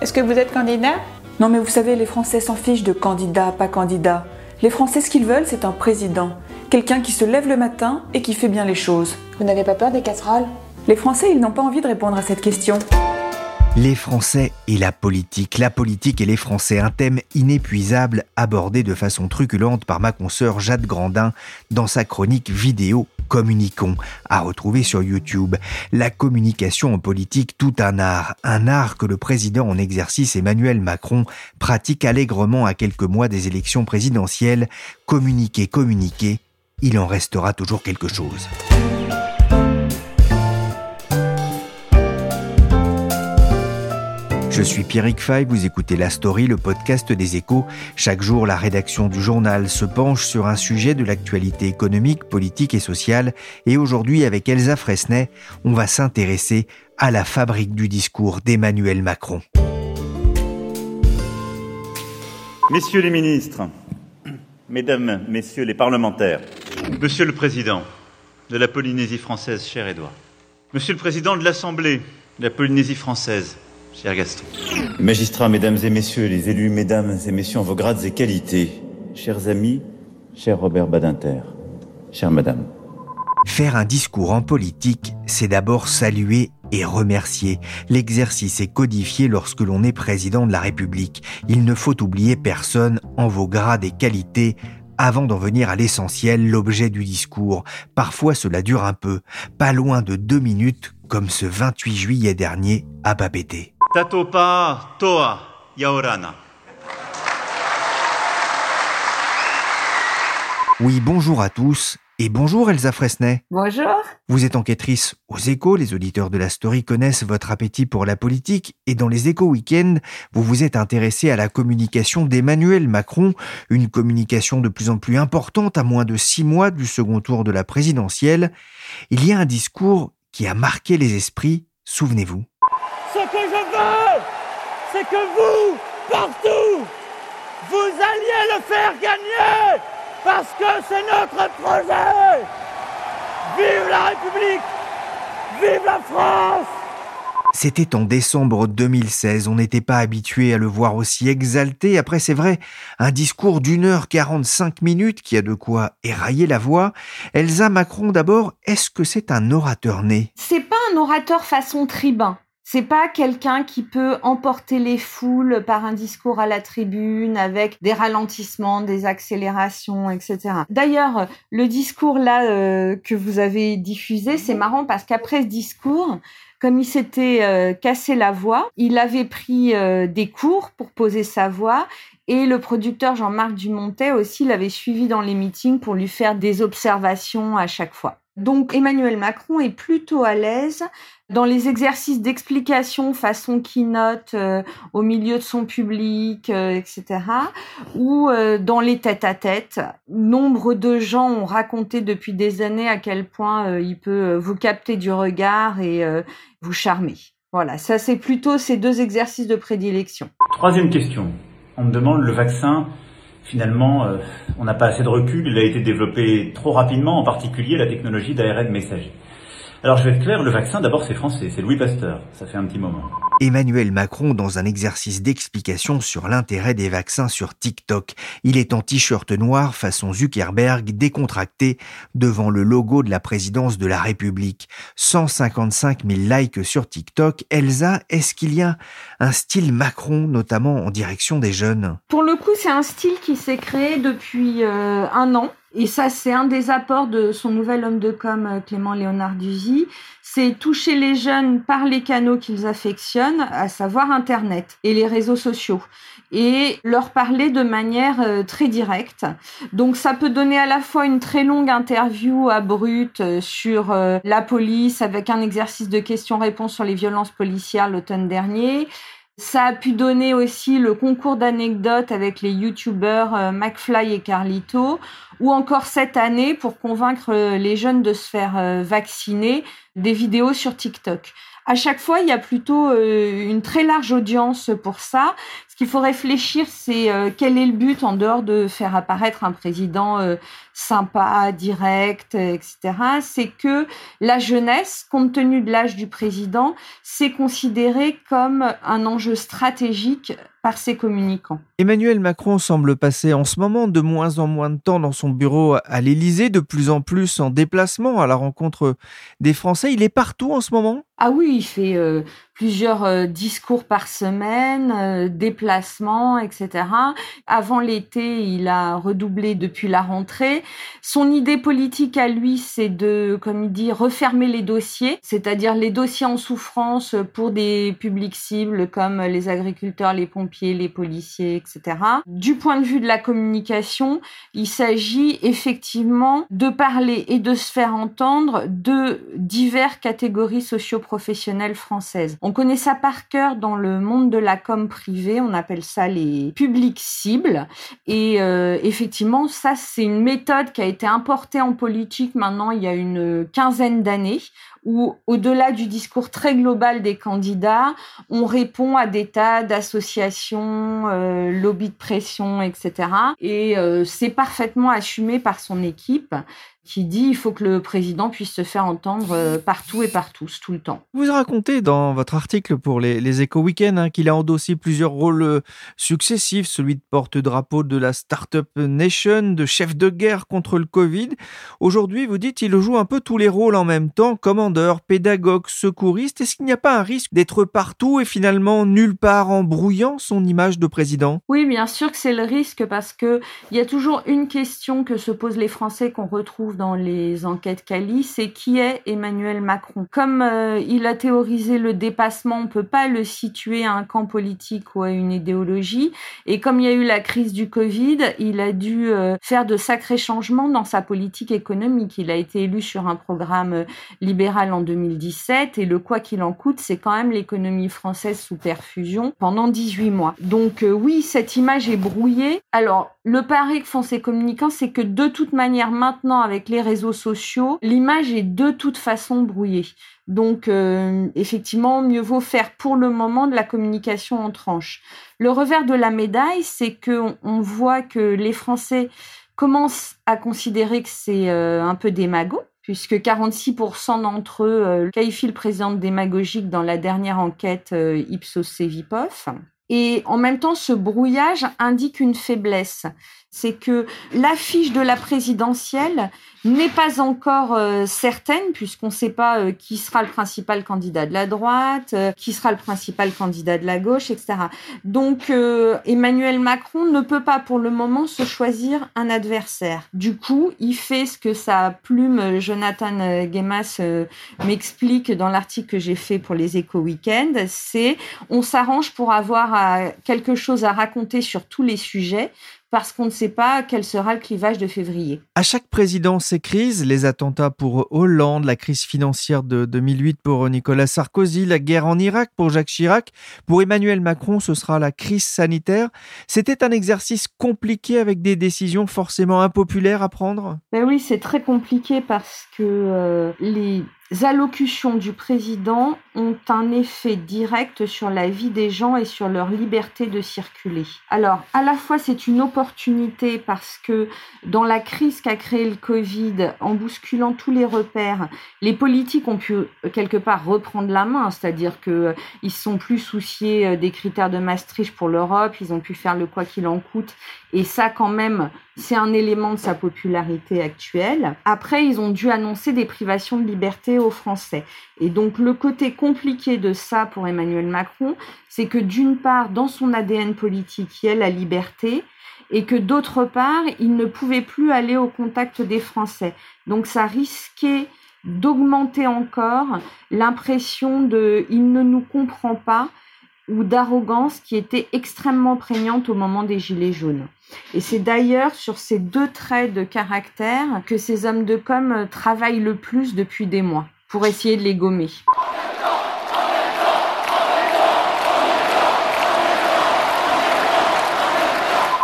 Est-ce que vous êtes candidat? Non mais vous savez, les Français s'en fichent de candidat, pas candidat. Les Français, ce qu'ils veulent, c'est un président. Quelqu'un qui se lève le matin et qui fait bien les choses. Vous n'avez pas peur des casseroles? Les Français, ils n'ont pas envie de répondre à cette question. Les Français et la politique, la politique et les Français, un thème inépuisable abordé de façon truculente par ma consoeur Jade Grandin dans sa chronique vidéo Communiquons, à retrouver sur YouTube. La communication en politique, tout un art, un art que le président en exercice Emmanuel Macron pratique allègrement à quelques mois des élections présidentielles. Communiquer, communiquer, il en restera toujours quelque chose. Je suis Pierrick Fay, vous écoutez La Story, le podcast des échos. Chaque jour, la rédaction du journal se penche sur un sujet de l'actualité économique, politique et sociale. Et aujourd'hui, avec Elsa Fresnay, on va s'intéresser à la fabrique du discours d'Emmanuel Macron. Messieurs les ministres, Mesdames, Messieurs les parlementaires, Monsieur le Président de la Polynésie française, cher Édouard, Monsieur le Président de l'Assemblée de la Polynésie française, cher Gaston. Magistrats, mesdames et messieurs, les élus, mesdames et messieurs, en vos grades et qualités, chers amis, cher Robert Badinter, chère madame. Faire un discours en politique, c'est d'abord saluer et remercier. L'exercice est codifié lorsque l'on est président de la République. Il ne faut oublier personne en vos grades et qualités avant d'en venir à l'essentiel, l'objet du discours. Parfois cela dure un peu, pas loin de deux minutes, comme ce 28 juillet dernier à Babété. Tatopa toa yaorana. Oui, bonjour à tous. Et bonjour Elsa Fresnay. Bonjour. Vous êtes enquêtrice aux échos, les auditeurs de la story connaissent votre appétit pour la politique et dans les échos week-end, vous vous êtes intéressé à la communication d'Emmanuel Macron, une communication de plus en plus importante à moins de six mois du second tour de la présidentielle. Il y a un discours qui a marqué les esprits, souvenez-vous. Ce que je veux, c'est que vous, partout, vous alliez le faire gagner parce que c'est notre projet. Vive la République Vive la France c'était en décembre 2016, on n'était pas habitué à le voir aussi exalté. Après, c'est vrai, un discours d'une heure 45 minutes qui a de quoi érailler la voix. Elsa Macron, d'abord, est-ce que c'est un orateur né? C'est pas un orateur façon tribun. C'est pas quelqu'un qui peut emporter les foules par un discours à la tribune avec des ralentissements, des accélérations, etc. D'ailleurs, le discours là euh, que vous avez diffusé, c'est marrant parce qu'après ce discours, comme il s'était euh, cassé la voix, il avait pris euh, des cours pour poser sa voix et le producteur Jean-Marc Dumontet aussi l'avait suivi dans les meetings pour lui faire des observations à chaque fois. Donc Emmanuel Macron est plutôt à l'aise dans les exercices d'explication façon keynote euh, au milieu de son public, euh, etc. Ou euh, dans les tête-à-tête. Nombre de gens ont raconté depuis des années à quel point il peut vous capter du regard et vous charmer. Voilà, ça c'est plutôt ces deux exercices de prédilection. Troisième question. On me demande le vaccin finalement, on n'a pas assez de recul, il a été développé trop rapidement, en particulier la technologie d'ARN messager. Alors je vais être clair, le vaccin d'abord c'est français, c'est Louis Pasteur, ça fait un petit moment. Emmanuel Macron dans un exercice d'explication sur l'intérêt des vaccins sur TikTok. Il est en t-shirt noir façon Zuckerberg décontracté devant le logo de la présidence de la République. 155 000 likes sur TikTok. Elsa, est-ce qu'il y a un style Macron notamment en direction des jeunes? Pour le coup c'est un style qui s'est créé depuis euh, un an Et ça, c'est un des apports de son nouvel homme de com, euh, Clément Léonard Duzy. C'est toucher les jeunes par les canaux qu'ils affectionnent, à savoir Internet et les réseaux sociaux et leur parler de manière euh, très directe. Donc ça peut donner à la fois une très longue interview à Brut euh, sur la police avec un exercice de questions-réponses sur les violences policières l'automne dernier, ça a pu donner aussi le concours d'anecdotes avec les youtubeurs euh, McFly et Carlito, ou encore cette année, pour convaincre euh, les jeunes de se faire euh, vacciner, des vidéos sur TikTok. À chaque fois, il y a plutôt une très large audience pour ça. Ce qu'il faut réfléchir, c'est quel est le but en dehors de faire apparaître un président sympa, direct, etc. C'est que la jeunesse, compte tenu de l'âge du président, c'est considéré comme un enjeu stratégique par ses communicants. Emmanuel Macron semble passer en ce moment de moins en moins de temps dans son bureau à l'Élysée, de plus en plus en déplacement à la rencontre des Français. Il est partout en ce moment? Ah oui, il fait euh, plusieurs euh, discours par semaine, euh, déplacements, etc. Avant l'été, il a redoublé depuis la rentrée. Son idée politique à lui, c'est de, comme il dit, refermer les dossiers, c'est-à-dire les dossiers en souffrance pour des publics cibles comme les agriculteurs, les pompiers, les policiers, etc. Du point de vue de la communication, il s'agit effectivement de parler et de se faire entendre de diverses catégories socio-professionnelles françaises. Connaît ça par cœur dans le monde de la com privée, on appelle ça les publics cibles. Et euh, effectivement, ça, c'est une méthode qui a été importée en politique maintenant il y a une quinzaine d'années où, au-delà du discours très global des candidats, on répond à des tas d'associations, euh, lobby de pression, etc. Et euh, c'est parfaitement assumé par son équipe qui dit il faut que le président puisse se faire entendre euh, partout et par tous, tout le temps. Vous racontez dans votre article pour les, les Éco Weekend hein, qu'il a endossé plusieurs rôles euh, successifs, celui de porte-drapeau de la Startup Nation, de chef de guerre contre le Covid. Aujourd'hui, vous dites, il joue un peu tous les rôles en même temps, commandeur, pédagogue, secouriste. Est-ce qu'il n'y a pas un risque d'être partout et finalement nulle part en brouillant son image de président? Oui, bien sûr que c'est le risque parce que il y a toujours une question que se posent les Français qu'on retrouve dans les enquêtes Cali, c'est qui est Emmanuel Macron. Comme euh, il a théorisé le dépassement, on peut pas le situer à un camp politique ou à une idéologie. Et comme il y a eu la crise du Covid, il a dû euh, faire de sacrés changements dans sa politique économique. Il a été élu sur un programme euh, libéral en 2017 et le quoi qu'il en coûte, c'est quand même l'économie française sous perfusion pendant 18 mois. Donc oui, cette image est brouillée. Alors le pari que font ces communicants, c'est que de toute manière, maintenant, avec les réseaux sociaux, l'image est de toute façon brouillée. Donc, euh, effectivement, mieux vaut faire pour le moment de la communication en tranche. Le revers de la médaille, c'est que on voit que les Français commencent à considérer que c'est euh, un peu démago, puisque 46% d'entre eux euh, qualifient le président de démagogique dans la dernière enquête Ipsos-Cevipof. Et en même temps, ce brouillage indique une faiblesse. C'est que l'affiche de la présidentielle n'est pas encore euh, certaine puisqu'on ne sait pas euh, qui sera le principal candidat de la droite, euh, qui sera le principal candidat de la gauche, etc. Donc Emmanuel Macron ne peut pas pour le moment se choisir un adversaire. Du coup, il fait ce que sa plume Jonathan Gemas m'explique dans l'article que j'ai fait pour les Éco Weekend, c'est on s'arrange pour avoir quelque chose à raconter sur tous les sujets parce qu'on ne sait pas quel sera le clivage de février. À chaque président, ces crises, les attentats pour Hollande, la crise financière de 2008 pour Nicolas Sarkozy, la guerre en Irak pour Jacques Chirac, pour Emmanuel Macron, ce sera la crise sanitaire. C'était un exercice compliqué avec des décisions forcément impopulaires à prendre? Ben Oui, c'est très compliqué parce que euh, les allocutions du président ont un effet direct sur la vie des gens et sur leur liberté de circuler. Alors, à la fois, c'est une opportunité parce que dans la crise qu'a créée le Covid, en bousculant tous les repères, les politiques ont pu quelque part reprendre la main, c'est-à-dire que euh, ils sont plus souciés euh, des critères de Maastricht pour l'Europe, ils ont pu faire le quoi qu'il en coûte, et ça, quand même, c'est un élément de sa popularité actuelle. Après, ils ont dû annoncer des privations de liberté aux Français. Et donc, le côté compliqué de ça pour Emmanuel Macron, c'est que d'une part, dans son ADN politique, il y a la liberté, et que d'autre part, il ne pouvait plus aller au contact des Français. Donc ça risquait d'augmenter encore l'impression de il ne nous comprend pas ou d'arrogance qui était extrêmement prégnante au moment des Gilets jaunes. Et c'est d'ailleurs sur ces deux traits de caractère que ces hommes de com travaillent le plus depuis des mois pour essayer de les gommer.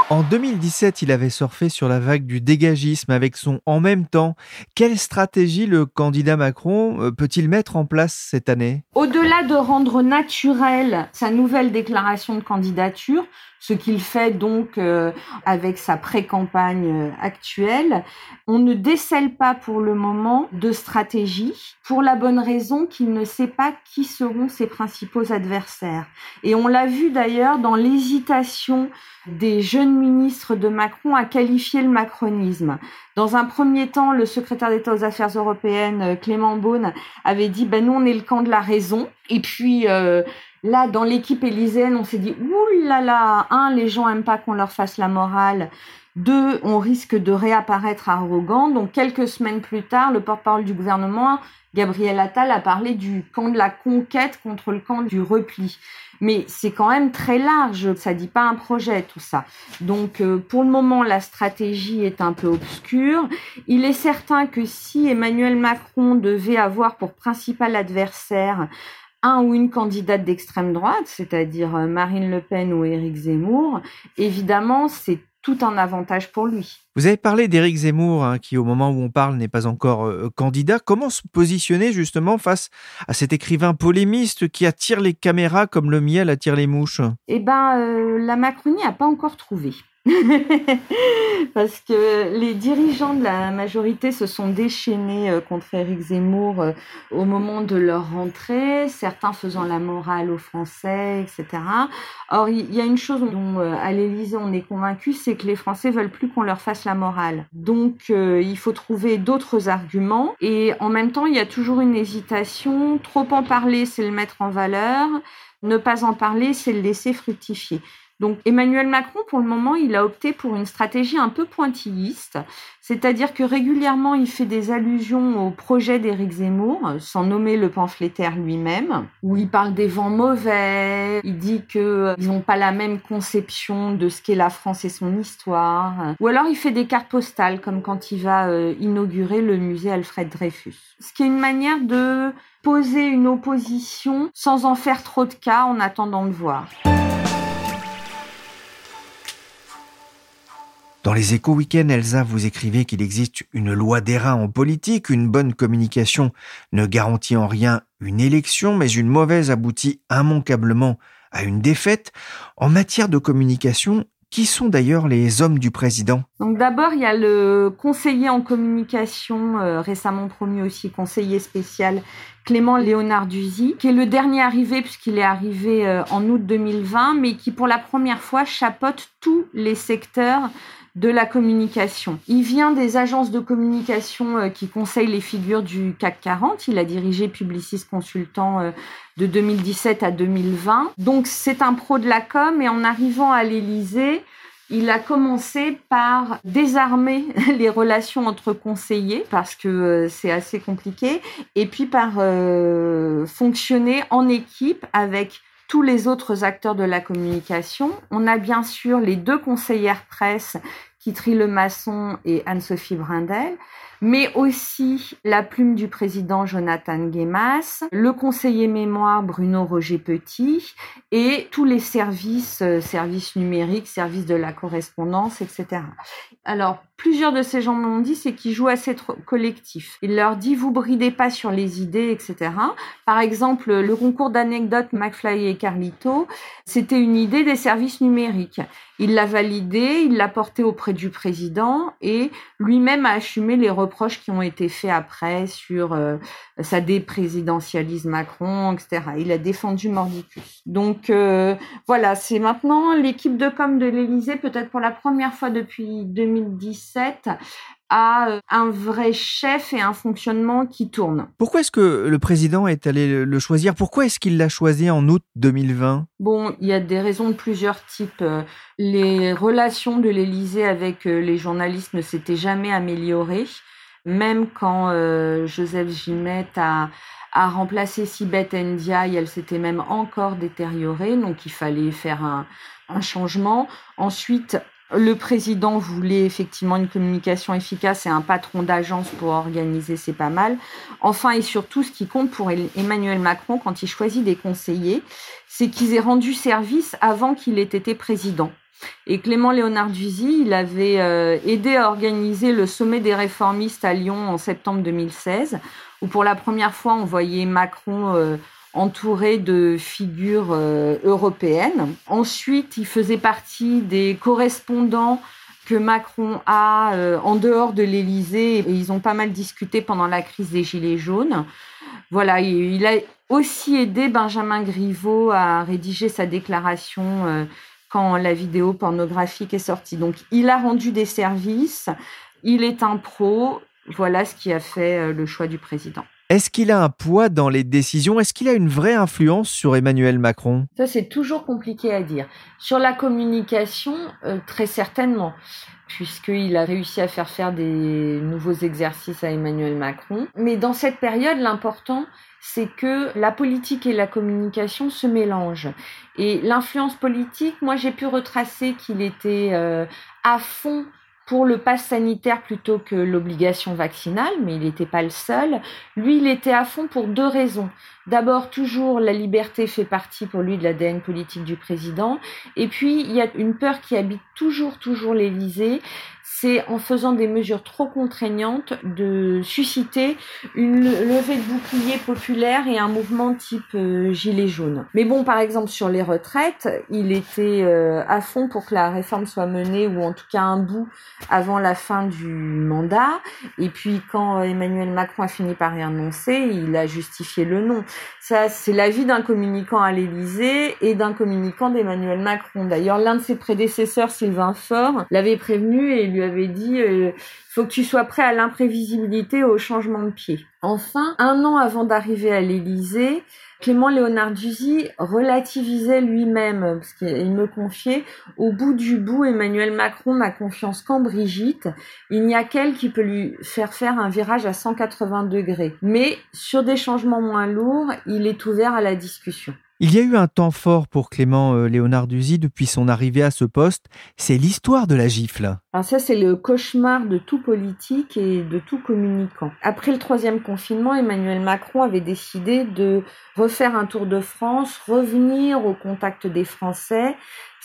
En 2017, il avait surfé sur la vague du dégagisme avec son en même temps. Quelle stratégie le candidat Macron euh, peut-il mettre en place cette année? Au-delà de rendre naturelle sa nouvelle déclaration de candidature, ce qu'il fait donc euh, avec sa pré-campagne euh, actuelle. On ne décèle pas pour le moment de stratégie pour la bonne raison qu'il ne sait pas qui seront ses principaux adversaires. Et on l'a vu d'ailleurs dans l'hésitation des jeunes ministres de Macron à qualifier le macronisme. Dans un premier temps, le secrétaire d'État aux Affaires européennes, euh, Clément Beaune, avait dit ben nous on est le camp de la raison. Et puis Là, dans l'équipe élyséenne, on s'est dit, ouh là là, un, les gens aiment pas qu'on leur fasse la morale. Deux, on risque de réapparaître arrogant. Donc, quelques semaines plus tard, le porte-parole du gouvernement, Gabriel Attal, a parlé du camp de la conquête contre le camp du repli. Mais c'est quand même très large. Ça dit pas un projet, tout ça. Donc, euh, pour le moment, la stratégie est un peu obscure. Il est certain que si Emmanuel Macron devait avoir pour principal adversaire un ou une candidate d'extrême droite, c'est-à-dire euh, Marine Le Pen ou Éric Zemmour, évidemment, c'est tout un avantage pour lui. Vous avez parlé d'Éric Zemmour, hein, qui au moment où on parle n'est pas encore euh, candidat. Comment se positionner justement face à cet écrivain polémiste qui attire les caméras comme le miel attire les mouches? Eh ben, euh, la Macronie n'a pas encore trouvé. Parce que les dirigeants de la majorité se sont déchaînés euh, contre Éric Zemmour euh, au moment de leur rentrée, certains faisant la morale aux Français, etc. Or, il y a une chose dont euh, à l'Élysée on est convaincu, c'est que les Français veulent plus qu'on leur fasse la morale. Donc, il faut trouver d'autres arguments. Et en même temps, il y a toujours une hésitation. Trop en parler, c'est le mettre en valeur. Ne pas en parler, c'est le laisser fructifier. Donc Emmanuel Macron, pour le moment, il a opté pour une stratégie un peu pointilliste, c'est-à-dire que régulièrement, il fait des allusions au projet d'Éric Zemmour, sans nommer le pamphlétaire lui-même, où il parle des vents mauvais, il dit qu'ils n'ont pas la même conception de ce qu'est la France et son histoire, ou alors il fait des cartes postales, comme quand il va euh, inaugurer le musée Alfred Dreyfus. Ce qui est une manière de poser une opposition sans en faire trop de cas en attendant de voir. Dans les échos week-ends, Elsa, vous écrivez qu'il existe une loi d'airain en politique, une bonne communication ne garantit en rien une élection, mais une mauvaise aboutit immanquablement à une défaite. En matière de communication, qui sont d'ailleurs les hommes du président? Donc d'abord, il y a le conseiller en communication, euh, récemment promu aussi conseiller spécial, Clément Léonard Duzy, qui est le dernier arrivé puisqu'il est arrivé euh, en août 2020, mais qui pour la première fois chapeaute tous les secteurs de la communication. Il vient des agences de communication euh, qui conseillent les figures du CAC 40. Il a dirigé Publicis Consultant euh, de 2017 à 2020. Donc c'est un pro de la com et en arrivant à l'Élysée, il a commencé par désarmer les relations entre conseillers parce que euh, c'est assez compliqué et puis par fonctionner en équipe avec tous les autres acteurs de la communication. On a bien sûr les deux conseillères presse, Kitry Lemasson et Anne-Sophie Brindel mais aussi la plume du président Jonathan Guémas, le conseiller mémoire Bruno Roger Petit et tous les services, euh, services numériques, services de la correspondance, etc. Alors, plusieurs de ces gens m'ont dit, c'est qu'ils jouent assez collectif. Il leur dit, vous bridez pas sur les idées, etc. Par exemple, le concours d'anecdotes McFly et Carlito, c'était une idée des services numériques. Il l'a validé, il l'a porté auprès du président et lui-même a assumé les reproches qui ont été faits après sur euh, sa déprésidentialise Macron, etc. Il a défendu Mordicus. Donc euh, voilà, c'est maintenant l'équipe de com de l'Élysée, peut-être pour la première fois depuis 2017, à euh, un vrai chef et un fonctionnement qui tourne. Pourquoi est-ce que le président est allé le choisir? Pourquoi est-ce qu'il l'a choisi en août 2020 Bon, il y a des raisons de plusieurs types. Les relations de l'Élysée avec les journalistes ne s'étaient jamais améliorées. Même quand Joseph Gilmette a, a remplacé Sibeth Ndiaye, elle s'était même encore détériorée, donc il fallait faire un, un changement. Ensuite, le président voulait effectivement une communication efficace et un patron d'agence pour organiser, c'est pas mal. Enfin et surtout, ce qui compte pour Emmanuel Macron quand il choisit des conseillers, c'est qu'ils aient rendu service avant qu'il ait été président. Et Clément Léonard Duzy, il avait euh, aidé à organiser le sommet des réformistes à Lyon en septembre 2016, où pour la première fois on voyait Macron euh, entouré de figures euh, européennes. Ensuite, il faisait partie des correspondants que Macron a en dehors de l'Élysée et ils ont pas mal discuté pendant la crise des Gilets jaunes. Voilà, il a aussi aidé Benjamin Griveaux à rédiger sa déclaration quand la vidéo pornographique est sortie. Donc, il a rendu des services, il est un pro. Voilà ce qui a fait euh, le choix du président. Est-ce qu'il a un poids dans les décisions? Est-ce qu'il a une vraie influence sur Emmanuel Macron? Ça, c'est toujours compliqué à dire. Sur la communication, euh, très certainement, puisqu'il a réussi à faire faire des nouveaux exercices à Emmanuel Macron. Mais dans cette période, l'important, c'est que la politique et la communication se mélangent. Et l'influence politique, moi j'ai pu retracer qu'il était euh, à fond pour le pass sanitaire plutôt que l'obligation vaccinale, mais il n'était pas le seul. Lui, il était à fond pour deux raisons. D'abord, toujours, la liberté fait partie pour lui de l'ADN politique du président. Et puis, il y a une peur qui habite toujours, toujours l'Élysée, c'est en faisant des mesures trop contraignantes de susciter une levée de bouclier populaire et un mouvement type euh, gilet jaune. Mais bon, par exemple sur les retraites, il était euh, à fond pour que la réforme soit menée ou en tout cas un bout avant la fin du mandat. Et puis quand Emmanuel Macron a fini par y annoncer, il a justifié le non. Ça, c'est l'avis d'un communicant à l'Élysée et d'un communicant d'Emmanuel Macron. D'ailleurs, l'un de ses prédécesseurs, Sylvain Faure, l'avait prévenu et lui avait dit euh, faut que tu sois prêt à l'imprévisibilité, au changement de pied. Enfin, un an avant d'arriver à l'Élysée, Clément Léonard Duzy relativisait lui-même, parce qu'il me confiait, au bout du bout, Emmanuel Macron n'a confiance qu'en Brigitte. Il n'y a qu'elle qui peut lui faire faire un virage à 180 degrés. Mais sur des changements moins lourds, il est ouvert à la discussion. Il y a eu un temps fort pour Clément euh, Léonard Duzy depuis son arrivée à ce poste, c'est l'histoire de la gifle. Alors ça, c'est le cauchemar de tout politique et de tout communicant. Après le troisième confinement, Emmanuel Macron avait décidé de refaire un tour de France, revenir au contact des Français,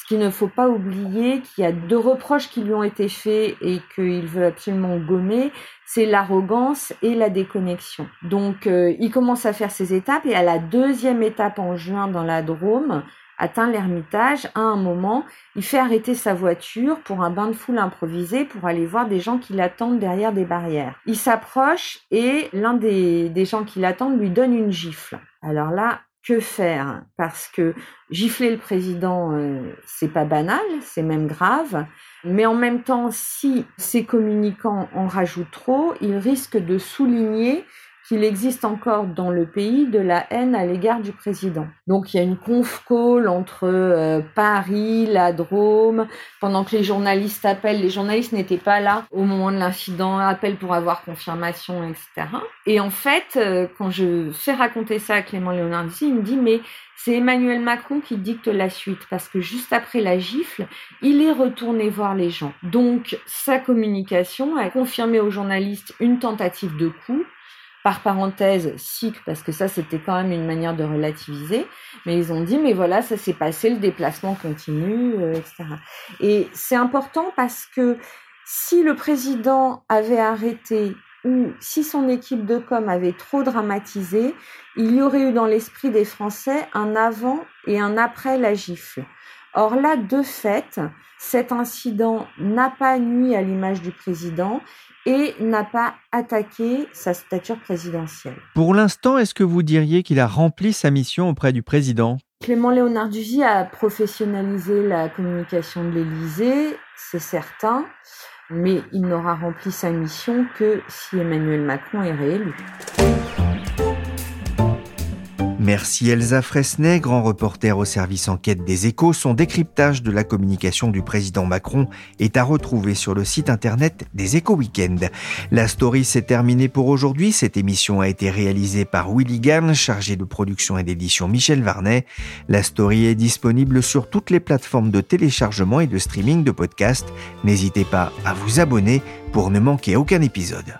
ce qu'il ne faut pas oublier qu'il y a deux reproches qui lui ont été faits et qu'il veut absolument gommer, c'est l'arrogance et la déconnexion. Donc euh, il commence à faire ses étapes et à la deuxième étape en juin dans la Drôme, atteint l'Ermitage, à un moment, il fait arrêter sa voiture pour un bain de foule improvisé pour aller voir des gens qui l'attendent derrière des barrières. Il s'approche et l'un des, des gens qui l'attendent lui donne une gifle. Alors là, que faire? Parce que gifler le président, euh, c'est pas banal, c'est même grave. Mais en même temps, si ces communicants en rajoutent trop, ils risquent de souligner qu'il existe encore dans le pays de la haine à l'égard du président. Donc il y a une conf call entre euh, Paris, la Drôme, pendant que les journalistes appellent. Les journalistes n'étaient pas là au moment de l'incident, appellent pour avoir confirmation, etc. Et en fait, euh, quand je fais raconter ça à Clément Léonardzi, il me dit mais c'est Emmanuel Macron qui dicte la suite parce que juste après la gifle, il est retourné voir les gens. Donc sa communication a confirmé aux journalistes une tentative de coup par parenthèse sic parce que ça c'était quand même une manière de relativiser. Mais ils ont dit mais voilà ça s'est passé le déplacement continue euh, etc et c'est important parce que si le président avait arrêté ou si son équipe de com avait trop dramatisé il y aurait eu dans l'esprit des Français un avant et un après la gifle or là de fait cet incident n'a pas nuit à l'image du président et n'a pas attaqué sa stature présidentielle. Pour l'instant, est-ce que vous diriez qu'il a rempli sa mission auprès du président? Clément Léonard Duzy a professionnalisé la communication de l'Élysée, c'est certain. mais il n'aura rempli sa mission que si Emmanuel Macron est réélu. Merci Elsa Fresnay, grand reporter au service enquête des échos. Son décryptage de la communication du président Macron est à retrouver sur le site internet des échos Weekend. La story s'est terminée pour aujourd'hui. Cette émission a été réalisée par Willy Gann, chargé de production et d'édition Michel Varnet. La story est disponible sur toutes les plateformes de téléchargement et de streaming de podcasts. N'hésitez pas à vous abonner pour ne manquer aucun épisode.